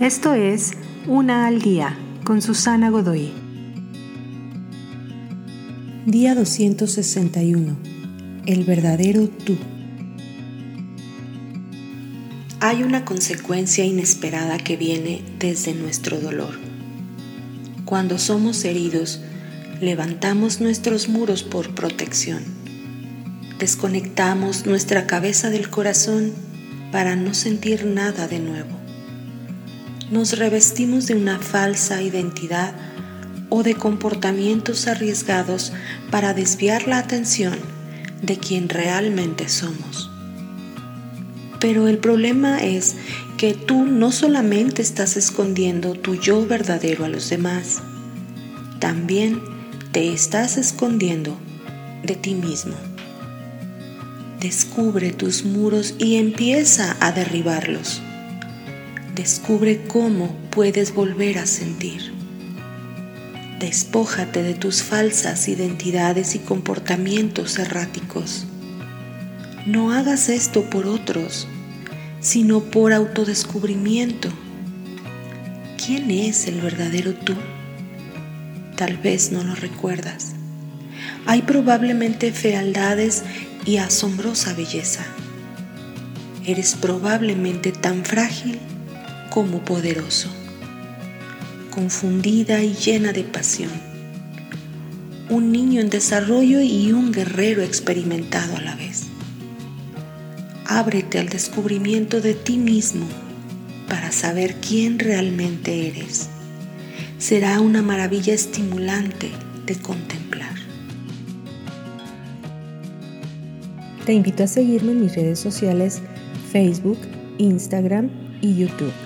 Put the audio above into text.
Esto es Una al Día con Susana Godoy. Día 261. El verdadero tú. Hay una consecuencia inesperada que viene desde nuestro dolor. Cuando somos heridos, levantamos nuestros muros por protección. Desconectamos nuestra cabeza del corazón para no sentir nada de nuevo. Nos revestimos de una falsa identidad o de comportamientos arriesgados para desviar la atención de quien realmente somos. Pero el problema es que tú no solamente estás escondiendo tu yo verdadero a los demás, también te estás escondiendo de ti mismo. Descubre tus muros y empieza a derribarlos. Descubre cómo puedes volver a sentir. Despójate de tus falsas identidades y comportamientos erráticos. No hagas esto por otros, sino por autodescubrimiento. ¿Quién es el verdadero tú? Tal vez no lo recuerdas. Hay probablemente fealdades y asombrosa belleza. Eres probablemente tan frágil como poderoso, confundida y llena de pasión. Un niño en desarrollo y un guerrero experimentado a la vez. Ábrete al descubrimiento de ti mismo para saber quién realmente eres. Será una maravilla estimulante de contemplar. Te invito a seguirme en mis redes sociales Facebook, Instagram y YouTube.